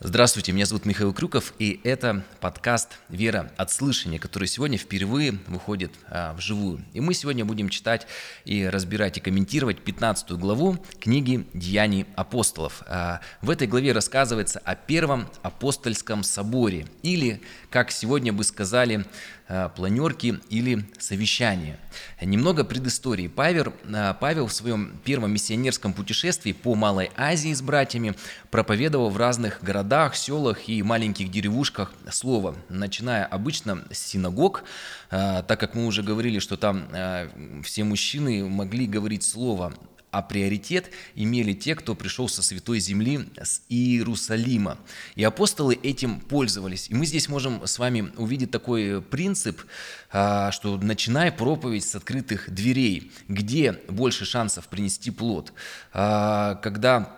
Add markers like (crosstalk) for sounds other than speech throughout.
Здравствуйте, меня зовут Михаил Крюков, и это подкаст «Вера от слышания», который сегодня впервые выходит а, вживую. И мы сегодня будем читать и разбирать и комментировать 15 главу книги «Деяний апостолов». А, в этой главе рассказывается о Первом апостольском соборе, или, как сегодня бы сказали, планерки или совещания. Немного предыстории. Павел, а, Павел в своем первом миссионерском путешествии по Малой Азии с братьями проповедовал в разных городах, селах и маленьких деревушках слово, начиная обычно с синагог, а, так как мы уже говорили, что там все мужчины могли говорить слово а приоритет имели те, кто пришел со Святой Земли, с Иерусалима. И апостолы этим пользовались. И мы здесь можем с вами увидеть такой принцип, а, что начиная проповедь с открытых дверей, где больше шансов принести плод. А, когда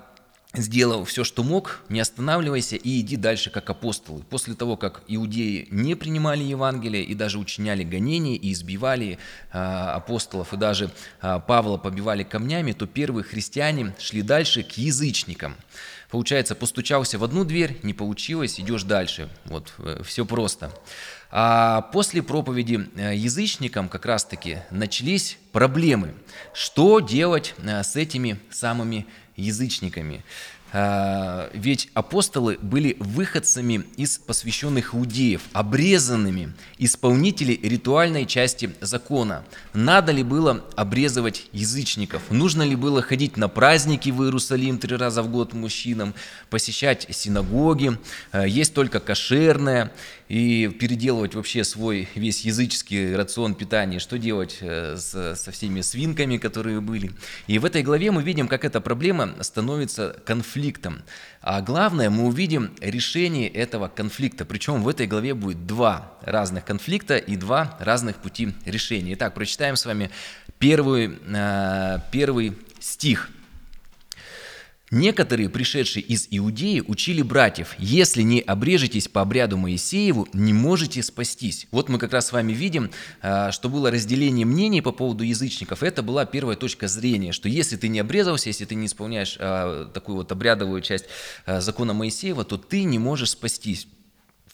сделал все, что мог, не останавливайся и иди дальше, как апостолы. После того, как иудеи не принимали Евангелие и даже учиняли гонения и избивали э, апостолов, и даже э, Павла побивали камнями, то первые христиане шли дальше к язычникам. Получается, постучался в одну дверь, не получилось, идешь дальше. Вот, э, все просто. А после проповеди э, язычникам как раз-таки начались проблемы. Что делать э, с этими самыми язычниками. А, ведь апостолы были выходцами из посвященных иудеев, обрезанными, исполнители ритуальной части закона. Надо ли было обрезывать язычников? Нужно ли было ходить на праздники в Иерусалим три раза в год мужчинам, посещать синагоги, а, есть только кошерное? И переделывать вообще свой весь языческий рацион питания, что делать э, с, со всеми свинками, которые были. И в этой главе мы видим, как эта проблема становится конфликтом. А главное, мы увидим решение этого конфликта. Причем в этой главе будет два разных конфликта и два разных пути решения. Итак, прочитаем с вами первый, э, первый стих – Некоторые, пришедшие из Иудеи, учили братьев, если не обрежетесь по обряду Моисееву, не можете спастись. Вот мы как раз с вами видим, а, что было разделение мнений по поводу язычников. Это была первая точка зрения, что если ты не обрезался, если ты не исполняешь а, такую вот обрядовую часть а, закона Моисеева, то ты не можешь спастись.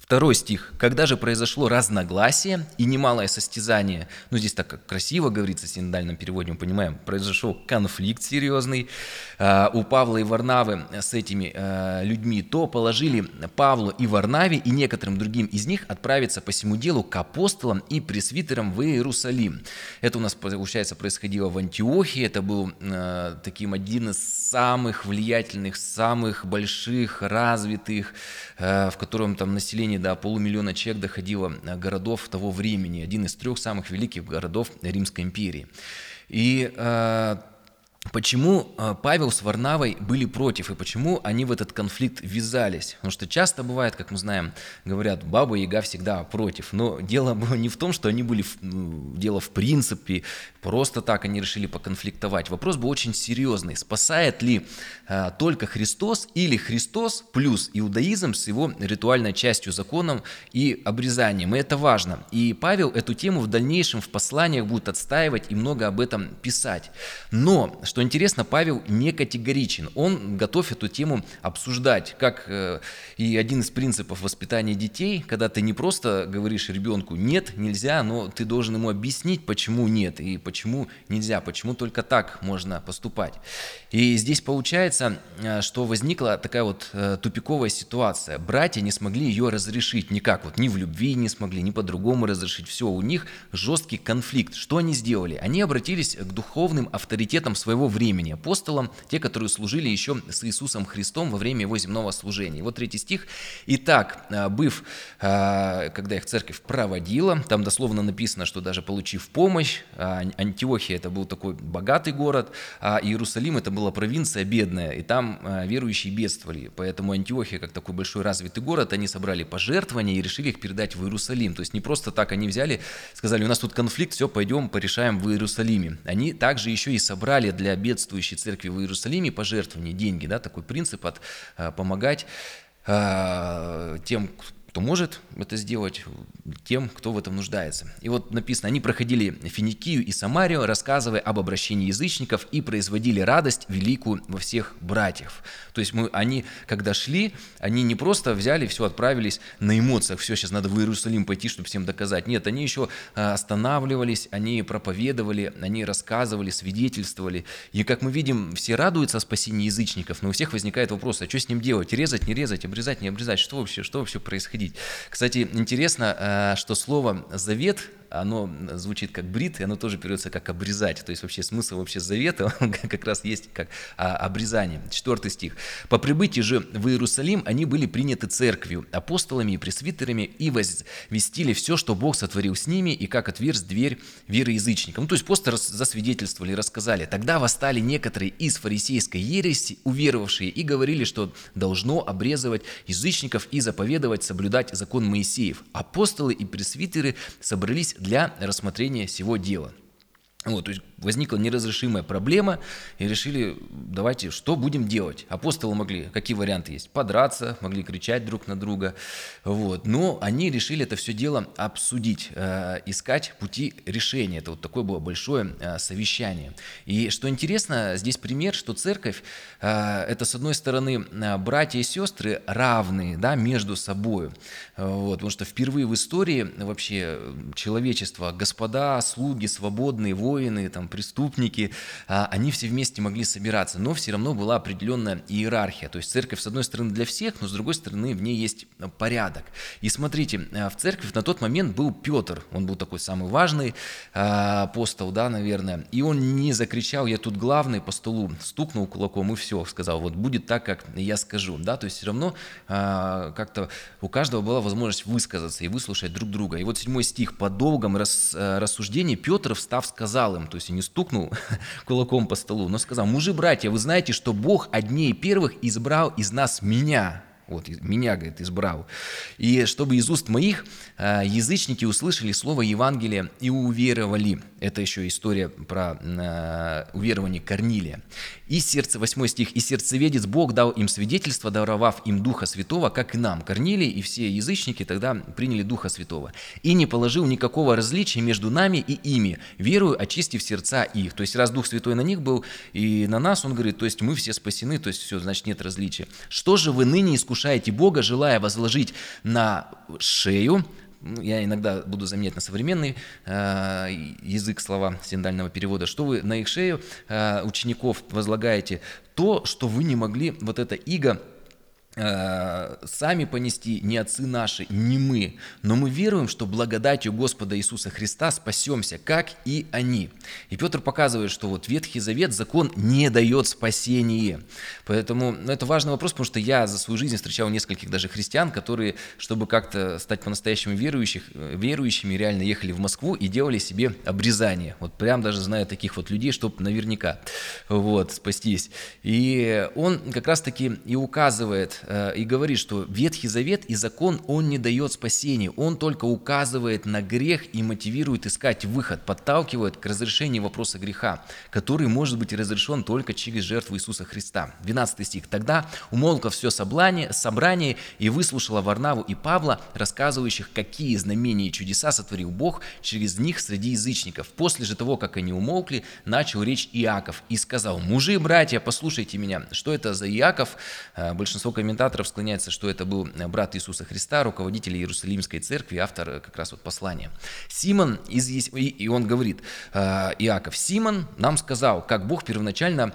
Второй стих. «Когда же произошло разногласие и немалое состязание», ну здесь так красиво говорится в синодальном переводе, мы понимаем, произошел конфликт серьезный э, у Павла и Варнавы с этими э, людьми, то положили Павлу и Варнаве и некоторым другим из них отправиться по всему делу к апостолам и пресвитерам в Иерусалим. Это у нас, получается, происходило в Антиохии, это был э, таким один из самых влиятельных, самых больших, развитых, в котором там население население до полумиллиона человек доходило э, городов того времени, один из трех самых великих городов Римской империи. И э, Почему э, Павел с Варнавой были против и почему они в этот конфликт ввязались? Потому что часто бывает, как мы знаем, говорят, баба Яга всегда против. Но дело было не в том, что они были, ну, дело в принципе, просто так они решили поконфликтовать. Вопрос был очень серьезный. Спасает ли а, только Христос или Христос плюс иудаизм с его ритуальной частью, законом и обрезанием? И это важно. И Павел эту тему в дальнейшем в посланиях будет отстаивать и много об этом писать. Но, что интересно, Павел не категоричен. Он готов эту тему обсуждать, как э, и один из принципов воспитания детей, когда ты не просто говоришь ребенку «нет, нельзя», но ты должен ему объяснить, почему нет и почему нельзя, почему только так можно поступать. И здесь получается, э, что возникла такая вот э, тупиковая ситуация. Братья не смогли ее разрешить никак, вот ни в любви не смогли, ни по-другому разрешить. Все, у них жесткий конфликт. Что они сделали? Они обратились к духовным авторитетам своего времени, апостолам, те, которые служили еще с Иисусом Христом во время его земного служения. И вот третий стих. «Итак, а, быв, когда их церковь проводила, там дословно написано, что даже получив помощь, а, Антиохия это был такой богатый город, а Иерусалим это была провинция бедная, и там верующие бедствовали. Поэтому Антиохия, как такой большой развитый город, они собрали пожертвования и решили их передать в Иерусалим. То есть не просто так они взяли, сказали, у нас тут конфликт, все, пойдем порешаем в Иерусалиме. Они также еще и собрали для бедствующей церкви в Иерусалиме пожертвования, деньги, да, такой принцип от а, помогать а, тем, кто может это сделать, тем, кто в этом нуждается. И вот написано, они проходили Финикию и Самарию, рассказывая об обращении язычников и производили радость великую во всех братьев. То есть мы, они, когда шли, они не просто взяли все, отправились на эмоциях, все, сейчас надо в Иерусалим пойти, чтобы всем доказать. Нет, они еще а, останавливались, они проповедовали, они рассказывали, свидетельствовали. И как мы видим, все радуются о спасении язычников, но у всех возникает вопрос, а что с ним делать? Резать, не резать, обрезать, не обрезать? Что вообще, что вообще происходить? Кстати, интересно, а, что слово «завет» оно звучит как брит, и оно тоже переводится как обрезать. То есть вообще смысл вообще завета (laughs) как раз есть как а, обрезание. Четвертый стих. «По прибытии же в Иерусалим они были приняты церковью, апостолами и пресвитерами, и возвестили все, что Бог сотворил с ними, и как отверз дверь вероязычникам». Ну, то есть просто засвидетельствовали, рассказали. Тогда восстали некоторые из фарисейской ереси, уверовавшие, и говорили, что должно обрезывать язычников и заповедовать соблюдать закон Моисеев. Апостолы и пресвитеры собрались для рассмотрения всего дела. Вот, то есть возникла неразрешимая проблема, и решили, давайте, что будем делать? Апостолы могли, какие варианты есть? Подраться, могли кричать друг на друга, вот. Но они решили это все дело обсудить, э, искать пути решения. Это вот такое было большое э, совещание. И что интересно, здесь пример, что церковь, э, это с одной стороны э, братья и сестры равные, да, между собой, вот, потому что впервые в истории вообще человечества, господа, слуги, свободные, воины, там, преступники, а, они все вместе могли собираться, но все равно была определенная иерархия. То есть церковь, с одной стороны, для всех, но с другой стороны, в ней есть э, порядок. И смотрите, э, в церкви на тот момент был Петр, он был такой самый важный а, апостол, да, наверное, и он не закричал, я тут главный, по столу стукнул кулаком и все, сказал, вот будет так, как я скажу, да, то есть все равно а, как-то у каждого была возможность высказаться и выслушать друг друга. И вот седьмой стих, по долгом э, рассуждении Петр, встав, сказал им, то есть не стукнул (laughs) кулаком по столу, но сказал, мужи, братья, вы знаете, что Бог одней первых избрал из нас меня, вот, меня, говорит, избрал. И чтобы из уст моих э, язычники услышали слово Евангелия и уверовали. Это еще история про э, уверование Корнилия. И сердце, 8 стих, «И сердцеведец Бог дал им свидетельство, даровав им Духа Святого, как и нам». Корнилий и все язычники тогда приняли Духа Святого. «И не положил никакого различия между нами и ими, верую, очистив сердца их». То есть раз Дух Святой на них был и на нас, он говорит, то есть мы все спасены, то есть все, значит нет различия. «Что же вы ныне искушаете искушаете Бога, желая возложить на шею, ну, я иногда буду заменять на современный э, язык слова синдального перевода, что вы на их шею э, учеников возлагаете? То, что вы не могли вот это иго сами понести не отцы наши, не мы, но мы веруем, что благодатью Господа Иисуса Христа спасемся, как и они. И Петр показывает, что вот Ветхий Завет, закон не дает спасения. Поэтому ну, это важный вопрос, потому что я за свою жизнь встречал нескольких даже христиан, которые, чтобы как-то стать по-настоящему верующих, э, верующими, реально ехали в Москву и делали себе обрезание. Вот прям даже знаю таких вот людей, чтобы наверняка вот, спастись. И он как раз-таки и указывает Э, и говорит, что Ветхий Завет и закон, он не дает спасения, он только указывает на грех и мотивирует искать выход, подталкивает к разрешению вопроса греха, который может быть разрешен только через жертву Иисуса Христа. 12 стих. «Тогда умолкло все собрание, собрание и выслушала Варнаву и Павла, рассказывающих, какие знамения и чудеса сотворил Бог через них среди язычников. После же того, как они умолкли, начал речь Иаков и сказал, «Мужи братья, послушайте меня». Что это за Иаков? Э, большинство комментаторов комментаторов склоняется, что это был э, брат Иисуса Христа, руководитель Иерусалимской церкви, автор э, как раз вот послания. Симон, из, и он говорит, э, Иаков, Симон нам сказал, как Бог первоначально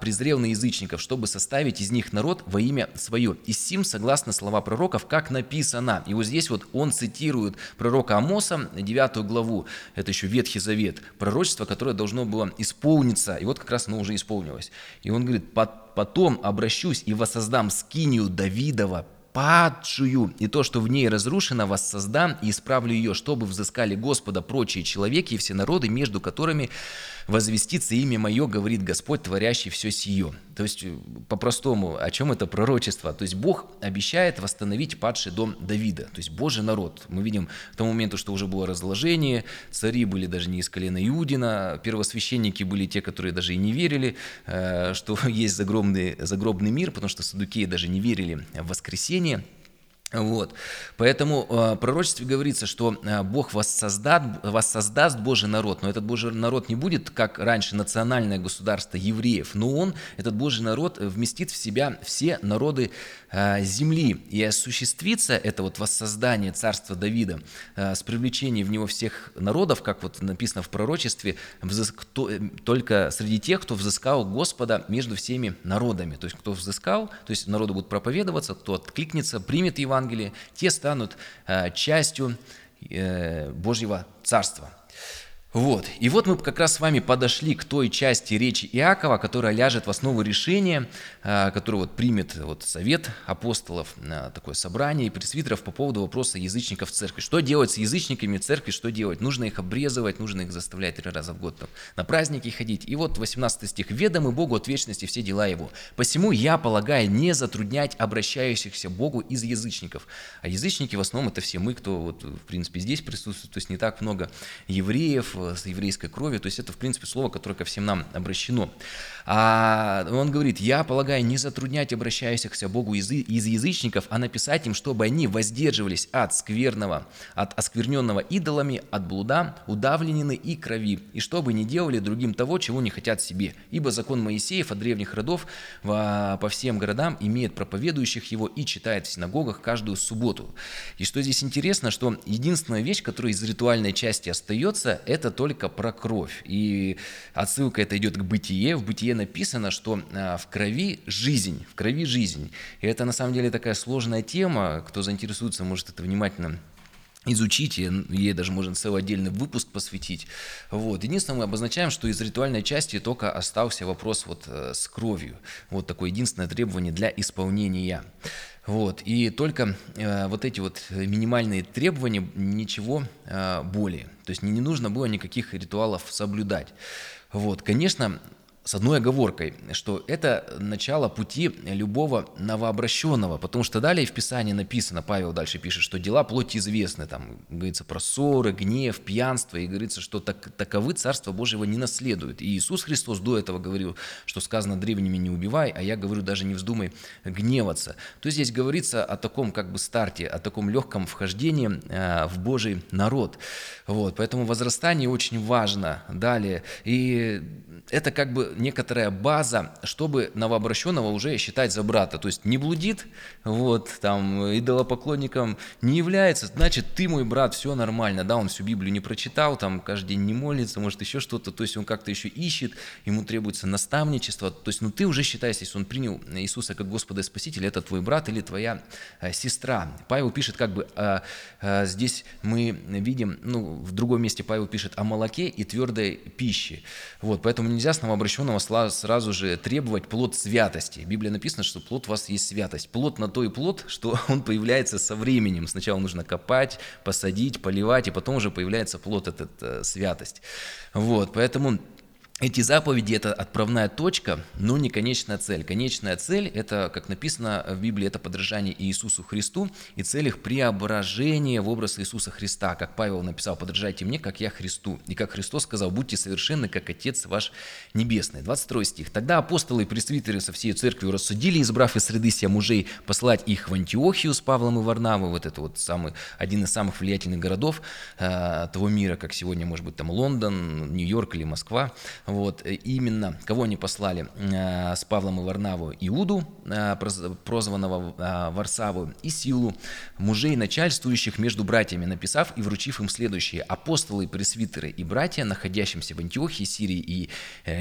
презрел на язычников, чтобы составить из них народ во имя свое. И сим, согласно слова пророков, как написано. И вот здесь вот он цитирует пророка Амоса, 9 главу, это еще Ветхий Завет, пророчество, которое должно было исполниться. И вот как раз оно уже исполнилось. И он говорит, потом обращусь и воссоздам скинию Давидова, падшую, и то, что в ней разрушено, воссоздам и исправлю ее, чтобы взыскали Господа прочие человеки и все народы, между которыми возвестится имя мое, говорит Господь, творящий все сие. То есть, э, по-простому, о чем это пророчество? То есть, Бог обещает восстановить падший дом Давида, то есть Божий народ. Мы видим к тому моменту, что уже было разложение, цари были даже не из колена Иудина, первосвященники были те, которые даже и не верили, э, что (laughs) есть загробный, загробный мир, потому что садукеи даже не верили в воскресение. Вот. Поэтому э, пророчестве говорится, что э, Бог воссоздаст, воссоздаст Божий народ, но этот Божий народ не будет, как раньше, национальное государство евреев, но он, этот Божий народ, вместит в себя все народы э, земли, и осуществится это вот воссоздание царства Давида с привлечением в него всех народов, как вот написано в пророчестве, кто, только среди тех, кто взыскал Господа между всеми народами, то есть кто взыскал, то есть народу будут проповедоваться, кто откликнется, примет его Евангелии, те станут э, частью э, Божьего Царства. Вот. И вот мы как раз с вами подошли к той части речи Иакова, которая ляжет в основу решения, а, которое вот примет вот совет апостолов, такое собрание и пресвитеров по поводу вопроса язычников в церкви. Что делать с язычниками в церкви, что делать? Нужно их обрезывать, нужно их заставлять три раза в год там, на праздники ходить. И вот 18 стих. «Ведомы Богу от вечности все дела Его. Посему я полагаю не затруднять обращающихся Богу из язычников». А язычники в основном это все мы, кто вот в принципе здесь присутствует, то есть не так много евреев, с еврейской кровью, то есть это, в принципе, слово, которое ко всем нам обращено. А он говорит, я полагаю, не затруднять обращающихся Богу из, из язычников, а написать им, чтобы они воздерживались от скверного, от оскверненного идолами, от блуда, удавленины и крови, и чтобы не делали другим того, чего не хотят себе. Ибо закон Моисеев от древних родов по всем городам имеет проповедующих его и читает в синагогах каждую субботу. И что здесь интересно, что единственная вещь, которая из ритуальной части остается, это только про кровь. И отсылка это идет к бытие. В бытие написано, что а, в крови жизнь, в крови жизнь. И это на самом деле такая сложная тема. Кто заинтересуется, может это внимательно изучить, ей даже можно целый отдельный выпуск посвятить. Вот. Единственное, мы обозначаем, что из ритуальной части только остался вопрос вот э, с кровью. Вот такое единственное требование для исполнения. Вот. И только э, вот эти вот минимальные требования, ничего э, более. То есть не, не нужно было никаких ритуалов соблюдать. Вот. Конечно, с одной оговоркой, что это начало пути любого новообращенного, потому что далее в Писании написано, Павел дальше пишет, что дела плоти известны, там говорится про ссоры, гнев, пьянство, и говорится, что так, таковы Царство Божьего не наследуют. И Иисус Христос до этого говорил, что сказано древними не убивай, а я говорю даже не вздумай гневаться. То есть здесь говорится о таком как бы старте, о таком легком вхождении э, в Божий народ. Вот, поэтому возрастание очень важно. Далее, и это как бы некоторая база, чтобы новообращенного уже считать за брата. То есть не блудит, вот, там, идолопоклонником не является, значит, ты мой брат, все нормально, да, он всю Библию не прочитал, там, каждый день не молится, может, еще что-то, то есть он как-то еще ищет, ему требуется наставничество, то есть, ну, ты уже считаешь, если он принял Иисуса как Господа и Спасителя, это твой брат или твоя э, сестра. Павел пишет, как бы, э, э, здесь мы видим, ну, в другом месте Павел пишет о молоке и твердой пище, вот, поэтому нельзя с новообращенным обращенного сразу же требовать плод святости. В Библии написано, что плод у вас есть святость. Плод на то и плод, (laughs) что он появляется со временем. Сначала нужно копать, посадить, поливать, и потом уже появляется плод, этот э, святость. Вот, поэтому эти заповеди – это отправная точка, но не конечная цель. Конечная цель – это, как написано в Библии, это подражание Иисусу Христу, и цель их – преображение в образ Иисуса Христа. Как Павел написал, подражайте мне, как я Христу. И как Христос сказал, будьте совершенны, как Отец ваш Небесный. 22 стих. Тогда апостолы и пресвитеры со всей церковью рассудили, избрав из среды себя мужей, послать их в Антиохию с Павлом и Варнавой, вот это вот самый, один из самых влиятельных городов э, того мира, как сегодня, может быть, там Лондон, Нью-Йорк или Москва, вот, э, именно кого они послали э, с Павлом и Варнаву? Иуду, э, прозванного Варсаву, и Силу, мужей начальствующих между братьями, написав и вручив им следующее. Апостолы, пресвитеры и братья, находящимся в Антиохии, Сирии и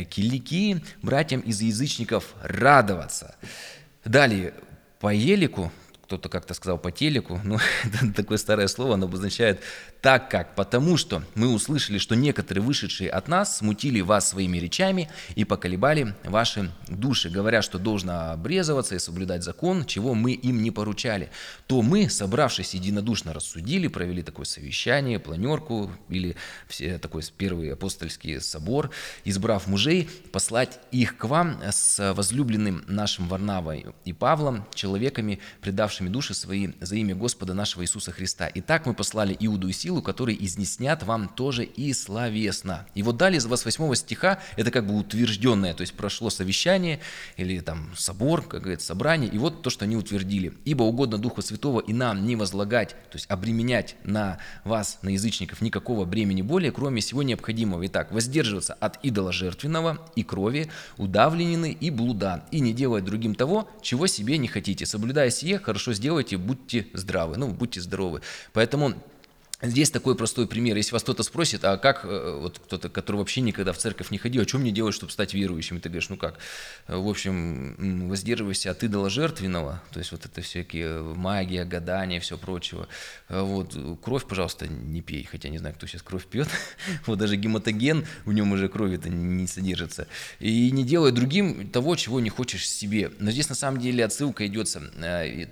Киликии, братьям из язычников радоваться. Далее, по елику, кто-то как-то сказал по телеку, (laughs) ну, это (laughs) такое старое слово, оно обозначает так как, потому что мы услышали, что некоторые вышедшие от нас смутили вас своими речами и поколебали ваши души, говоря, что должно обрезываться и соблюдать закон, чего мы им не поручали, то мы, собравшись единодушно, рассудили, провели такое совещание, планерку или все, такой первый апостольский собор, избрав мужей, послать их к вам с возлюбленным нашим Варнавой и Павлом, человеками, предавшими души свои за имя Господа нашего Иисуса Христа. Итак, мы послали Иуду и Силу, которые изнеснят вам тоже и словесно. И вот далее из 28 стиха, это как бы утвержденное, то есть прошло совещание или там собор, как говорится, собрание, и вот то, что они утвердили. «Ибо угодно Духу Святого и нам не возлагать, то есть обременять на вас, на язычников, никакого бремени более, кроме всего необходимого. Итак, воздерживаться от идола жертвенного и крови, удавленины и блуда, и не делать другим того, чего себе не хотите. Соблюдая сие, хорошо сделайте, будьте здравы, ну, будьте здоровы. Поэтому Здесь такой простой пример. Если вас кто-то спросит, а как, э, вот кто-то, который вообще никогда в церковь не ходил, а что мне делать, чтобы стать верующим? И ты говоришь, ну как, э, в общем, воздерживайся от идола жертвенного, то есть вот это всякие магия, гадания, все прочего. Э, вот, кровь, пожалуйста, не пей, хотя не знаю, кто сейчас кровь пьет. (laughs) вот даже гематоген, в нем уже крови-то не содержится. И не делай другим того, чего не хочешь себе. Но здесь на самом деле отсылка идется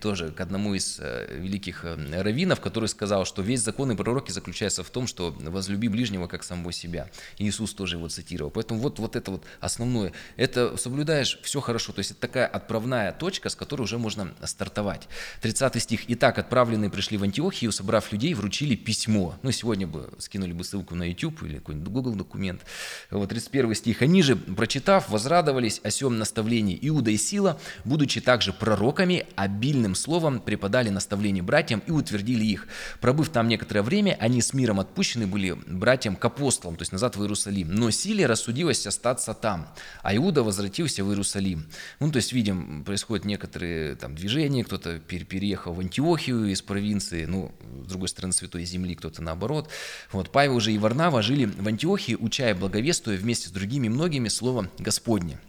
тоже к одному из великих раввинов, который сказал, что весь закон и пророки заключается в том, что возлюби ближнего как самого себя. Иисус тоже его цитировал. Поэтому вот, вот это вот основное. Это соблюдаешь, все хорошо. То есть это такая отправная точка, с которой уже можно стартовать. 30 стих. «Итак, отправленные пришли в Антиохию, собрав людей, вручили письмо». Ну, сегодня бы скинули бы ссылку на YouTube или какой-нибудь Google документ. Вот 31 стих. «Они же, прочитав, возрадовались о сем наставлении. Иуда и Сила, будучи также пророками, обильным словом преподали наставление братьям и утвердили их. Пробыв там некоторое время они с миром отпущены были братьям к апостолам, то есть назад в Иерусалим. Но Силе рассудилось остаться там, а Иуда возвратился в Иерусалим. Ну, то есть, видим, происходят некоторые там движения, кто-то переехал в Антиохию из провинции, ну, с другой стороны, Святой Земли, кто-то наоборот. Вот, Павел уже и Варнава жили в Антиохии, учая благовествуя вместе с другими многими слово Господне.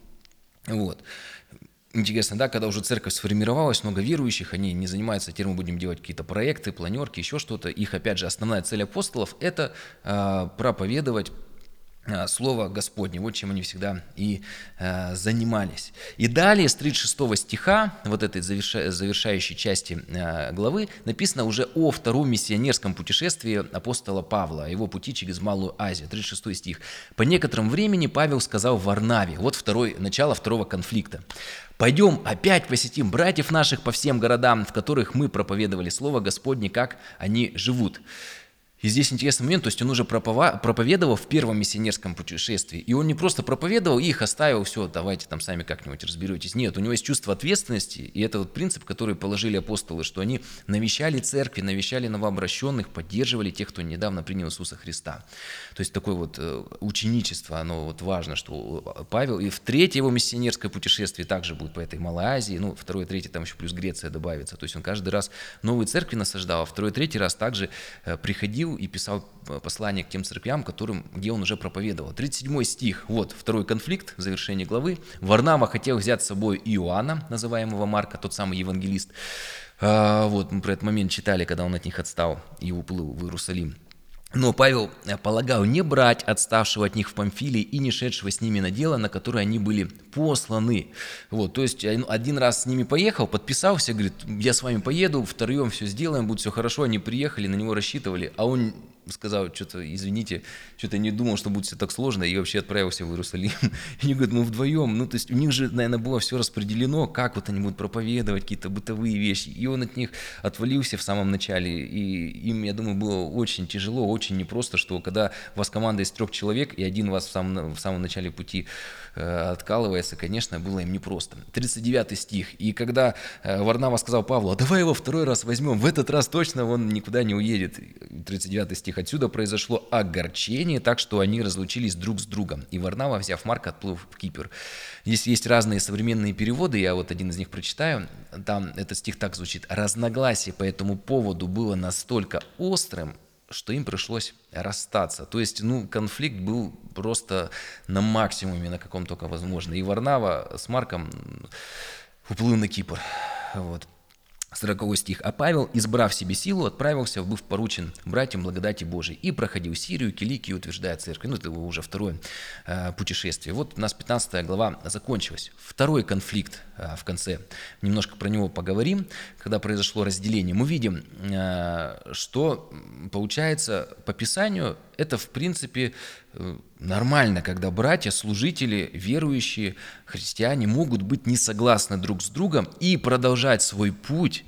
Вот интересно, да, когда уже церковь сформировалась, много верующих, они не занимаются тем, мы будем делать какие-то проекты, планерки, еще что-то. Их, опять же, основная цель апостолов – это э, проповедовать Слово Господне, вот чем они всегда и э, занимались. И далее с 36 стиха, вот этой заверша, завершающей части э, главы, написано уже о втором миссионерском путешествии апостола Павла, о его пути через Малую Азию, 36 стих. «По некотором времени Павел сказал Варнаве», вот второй, начало второго конфликта, «Пойдем опять посетим братьев наших по всем городам, в которых мы проповедовали Слово Господне, как они живут». И здесь интересный момент, то есть он уже проповедовал в первом миссионерском путешествии, и он не просто проповедовал и их оставил, все, давайте там сами как-нибудь разберетесь. Нет, у него есть чувство ответственности, и это вот принцип, который положили апостолы, что они навещали церкви, навещали новообращенных, поддерживали тех, кто недавно принял Иисуса Христа. То есть такое вот э, ученичество, оно вот важно, что Павел, и в третье его миссионерское путешествие также будет по этой Малой Азии, ну, второе, третье, там еще плюс Греция добавится, то есть он каждый раз новые церкви насаждал, а второй, третий раз также э, и писал э, послание к тем церквям, которым, где он уже проповедовал. 37 стих, вот, второй конфликт, завершение главы. Варнава хотел взять с собой Иоанна, называемого Марка, тот самый евангелист. А, вот, мы про этот момент читали, когда он от них отстал и уплыл в Иерусалим. Но Павел э, полагал не брать отставшего от них в Памфилии и не шедшего с ними на дело, на которое они были посланы. Вот, то есть один раз с ними поехал, подписался, говорит, я с вами поеду, втроем все сделаем, будет все хорошо. Они приехали, на него рассчитывали, а он сказал, что-то, извините, что-то не думал, что будет все так сложно, и вообще отправился в Иерусалим. И (laughs) они говорят, мы вдвоем, ну, то есть у них же, наверное, было все распределено, как вот они будут проповедовать какие-то бытовые вещи, и он от них отвалился в самом начале, и им, я думаю, было очень тяжело, очень непросто, что когда у вас команда из трех человек, и один вас в самом, в самом начале пути э, откалывается, конечно, было им непросто. 39 стих, и когда э, Варнава сказал Павлу, а давай его второй раз возьмем, в этот раз точно он никуда не уедет, 39 стих, отсюда произошло огорчение, так что они разлучились друг с другом. И Варнава, взяв Марка, отплыл в Кипр. Здесь есть разные современные переводы, я вот один из них прочитаю. Там этот стих так звучит. «Разногласие по этому поводу было настолько острым, что им пришлось расстаться. То есть, ну, конфликт был просто на максимуме, на каком только возможно. И Варнава с Марком уплыл на Кипр. Вот. 40 стих. «А Павел, избрав себе силу, отправился, быв поручен братьям благодати Божией, и проходил Сирию, Киликию, утверждая церковь». Ну, это уже второе э, путешествие. Вот у нас 15 глава закончилась. Второй конфликт э, в конце. Немножко про него поговорим. Когда произошло разделение, мы видим, э, что получается по Писанию это, в принципе, нормально, когда братья, служители, верующие, христиане могут быть не согласны друг с другом и продолжать свой путь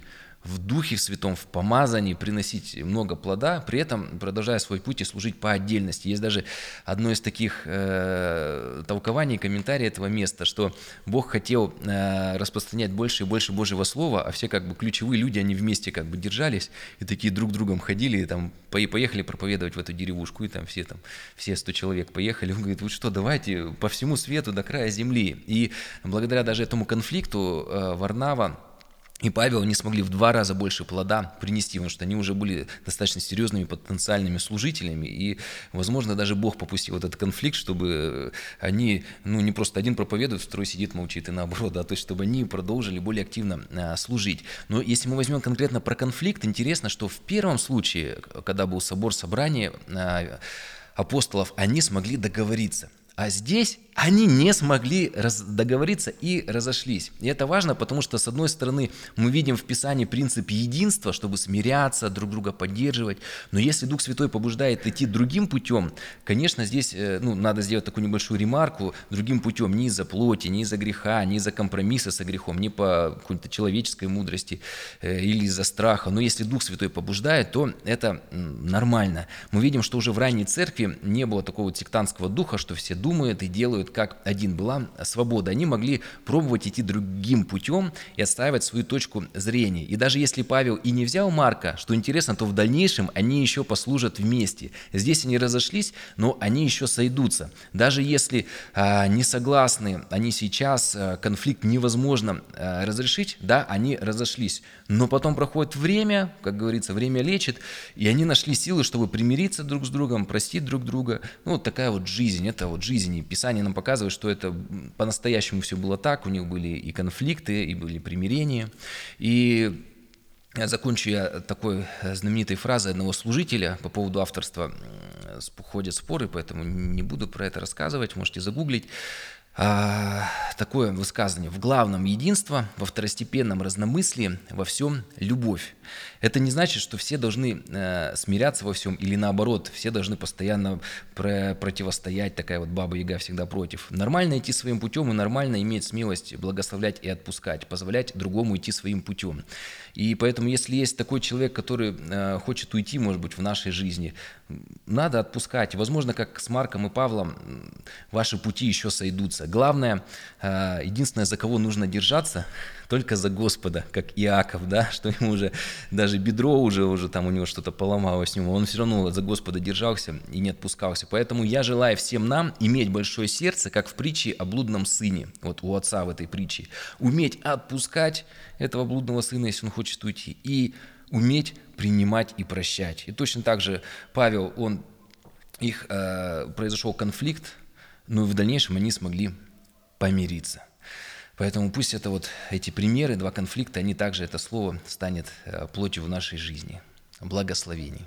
в Духе в Святом, в помазании, приносить много плода, при этом продолжая свой путь и служить по отдельности. Есть даже одно из таких э, толкований, комментариев этого места, что Бог хотел э, распространять больше и больше Божьего Слова, а все как бы ключевые люди, они вместе как бы держались и такие друг другом ходили, и там поехали проповедовать в эту деревушку, и там все там, все 100 человек поехали. Он говорит, вот что, давайте по всему свету до края земли. И благодаря даже этому конфликту э, Варнава и Павел не смогли в два раза больше плода принести, потому что они уже были достаточно серьезными потенциальными служителями, и, возможно, даже Бог попустил этот конфликт, чтобы они, ну, не просто один проповедует, второй сидит, молчит, и наоборот, да, то есть, чтобы они продолжили более активно а, служить. Но если мы возьмем конкретно про конфликт, интересно, что в первом случае, когда был собор собрания а, апостолов, они смогли договориться. А здесь они не смогли договориться и разошлись. И это важно, потому что, с одной стороны, мы видим в Писании принцип единства, чтобы смиряться, друг друга поддерживать. Но если Дух Святой побуждает идти другим путем, конечно, здесь э, ну, надо сделать такую небольшую ремарку, другим путем, не из-за плоти, не из-за греха, не из-за компромисса со грехом, не по какой-то человеческой мудрости э, или из-за страха. Но если Дух Святой побуждает, то это нормально. Мы видим, что уже в ранней церкви не было такого сектантского духа, что все думают и делают как один. Была свобода. Они могли пробовать идти другим путем и отстаивать свою точку зрения. И даже если Павел и не взял Марка, что интересно, то в дальнейшем они еще послужат вместе. Здесь они разошлись, но они еще сойдутся. Даже если а, не согласны они сейчас, а, конфликт невозможно а, разрешить, да, они разошлись. Но потом проходит время, как говорится, время лечит, и они нашли силы, чтобы примириться друг с другом, простить друг друга. Ну, вот такая вот жизнь, это вот жизнь. И Писание нам показывает, что это по-настоящему все было так. У них были и конфликты, и были примирения. И Закончу я такой знаменитой фразой одного служителя по поводу авторства. Ходят споры, поэтому не буду про это рассказывать, можете загуглить. А, такое высказывание. В главном единство, во второстепенном разномыслии, во всем любовь. Это не значит, что все должны э, смиряться во всем или наоборот, все должны постоянно про противостоять, такая вот баба Яга всегда против. Нормально идти своим путем и нормально иметь смелость благословлять и отпускать, позволять другому идти своим путем. И поэтому, если есть такой человек, который э, хочет уйти, может быть, в нашей жизни, надо отпускать. Возможно, как с Марком и Павлом, ваши пути еще сойдутся. Главное, э, единственное, за кого нужно держаться, (laughs) только за Господа, как Иаков, да, (laughs) что ему уже даже бедро уже, уже там у него что-то поломалось с ним, он все равно за Господа держался и не отпускался. Поэтому я желаю всем нам иметь большое сердце, как в притче о блудном сыне, вот у отца в этой притче, уметь отпускать этого блудного сына, если он хочет уйти, и уметь принимать и прощать. И точно так же Павел, он, их э, произошел конфликт, но и в дальнейшем они смогли помириться. Поэтому пусть это вот эти примеры, два конфликта, они также, это слово станет э, плотью в нашей жизни. Благословений.